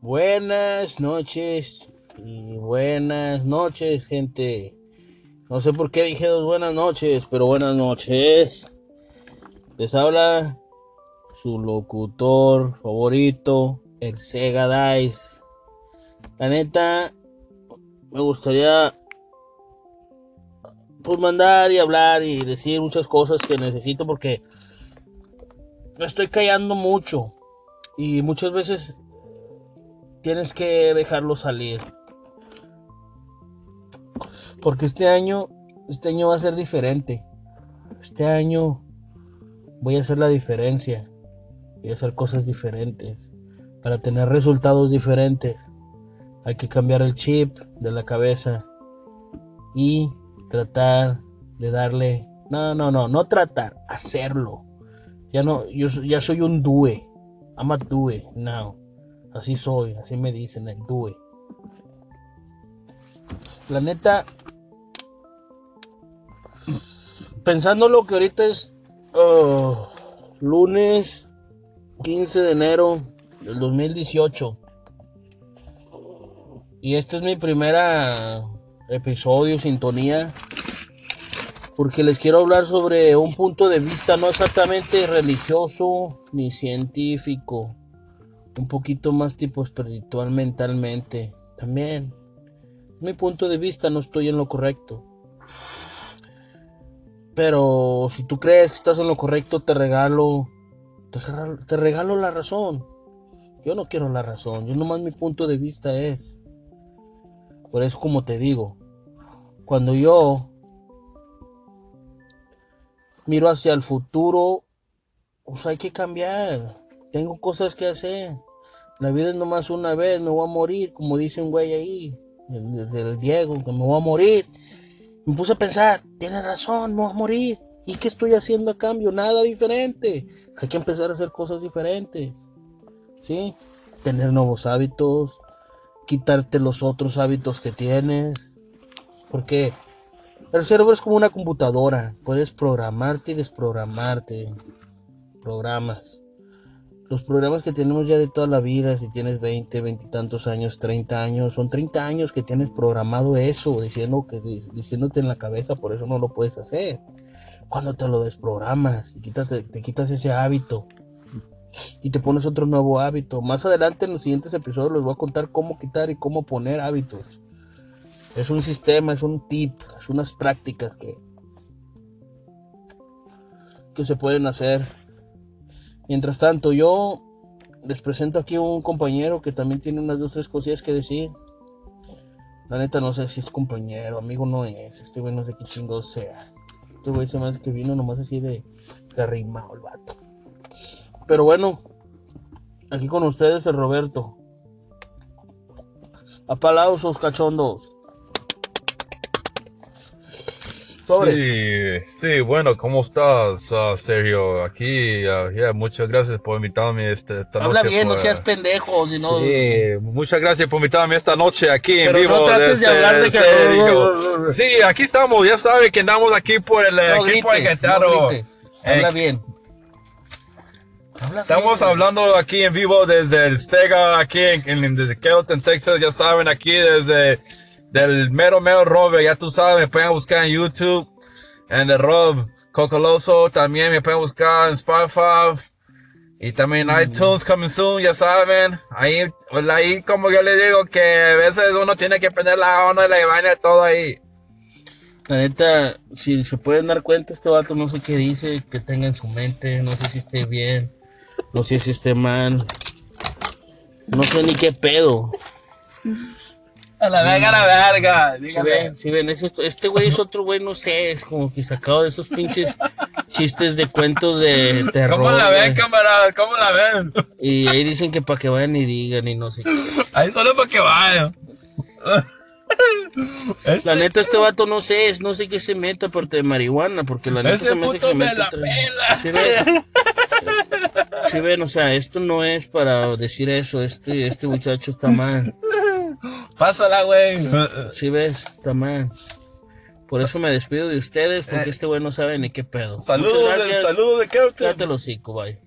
Buenas noches y buenas noches, gente. No sé por qué dije dos buenas noches, pero buenas noches. Les habla su locutor favorito, el Sega Dice. La neta, me gustaría pues mandar y hablar y decir muchas cosas que necesito porque me estoy callando mucho y muchas veces tienes que dejarlo salir. Porque este año, este año va a ser diferente. Este año voy a hacer la diferencia. Voy a hacer cosas diferentes. Para tener resultados diferentes. Hay que cambiar el chip de la cabeza. Y tratar de darle... No, no, no, no tratar, hacerlo. Ya no, yo ya soy un due. I'm a due now. Así soy, así me dicen, el due. La neta, pensando lo que ahorita es uh, lunes 15 de enero del 2018. Y este es mi primera episodio, sintonía. Porque les quiero hablar sobre un punto de vista no exactamente religioso ni científico un poquito más tipo espiritual mentalmente. También, mi punto de vista, no estoy en lo correcto. Pero si tú crees que estás en lo correcto, te regalo, te regalo, la razón. Yo no quiero la razón, yo nomás mi punto de vista es. Por eso como te digo, cuando yo miro hacia el futuro, pues hay que cambiar. Tengo cosas que hacer. La vida es nomás una vez, me voy a morir, como dice un güey ahí, del Diego, que me voy a morir. Me puse a pensar, tiene razón, me voy a morir. ¿Y qué estoy haciendo a cambio? Nada diferente. Hay que empezar a hacer cosas diferentes. ¿Sí? Tener nuevos hábitos, quitarte los otros hábitos que tienes. Porque el cerebro es como una computadora. Puedes programarte y desprogramarte. Programas los programas que tenemos ya de toda la vida, si tienes 20, 20 y tantos años, 30 años, son 30 años que tienes programado eso, diciendo que, diciéndote en la cabeza, por eso no lo puedes hacer. Cuando te lo desprogramas y quitas, te quitas ese hábito y te pones otro nuevo hábito. Más adelante en los siguientes episodios les voy a contar cómo quitar y cómo poner hábitos. Es un sistema, es un tip, es unas prácticas que, que se pueden hacer Mientras tanto, yo les presento aquí un compañero que también tiene unas dos, tres cosillas que decir. La neta no sé si es compañero, amigo no es. Este güey no sé qué chingo sea. Este güey se me que vino nomás así de, de arrimado el vato. Pero bueno, aquí con ustedes el Roberto. Aplausos cachondos. Sí, sí, bueno, ¿cómo estás, uh, Sergio? Aquí, uh, muchas gracias por invitarme este, esta Habla bien, no seas pendejo, si no... Sí, muchas gracias por invitarme esta noche aquí en vivo. No trates de, hablar de que... Sí, aquí estamos, ya sabes que andamos aquí por el equipo de Habla bien. Estamos hablando aquí en vivo desde el Sega, aquí en, en desde Kelton, Texas, ya saben, aquí desde del mero mero Rob, ya tú sabes, me pueden buscar en YouTube, en el Rob Cocoloso, también me pueden buscar en Spotify, y también en iTunes coming soon, ya saben, ahí, pues, ahí como yo le digo que a veces uno tiene que prender la onda y la vaina todo ahí. La neta, si se pueden dar cuenta, este vato no sé qué dice, que tenga en su mente, no sé si esté bien, no sé si esté mal, no sé ni qué pedo. A la verga, a la verga. Si ven, si ven este güey es otro güey, no sé, es como que sacado de esos pinches chistes de cuentos de terror. ¿Cómo la ven, camarada? ¿Cómo la ven? Y ahí dicen que para que vayan y digan y no sé qué. Ahí solo para que vayan. La neta, este vato no sé, no sé qué se meta por de marihuana, porque la neta Ese se me hace que se me la pela. ¿Sí ven? Sí ven, o sea, esto no es para decir eso, este, este muchacho está mal. Pásala, güey. Sí ves, mal. Por eso me despido de ustedes, porque este güey no sabe ni qué pedo. Saludos, saludos de Kelton. Cállate los hocico, bye.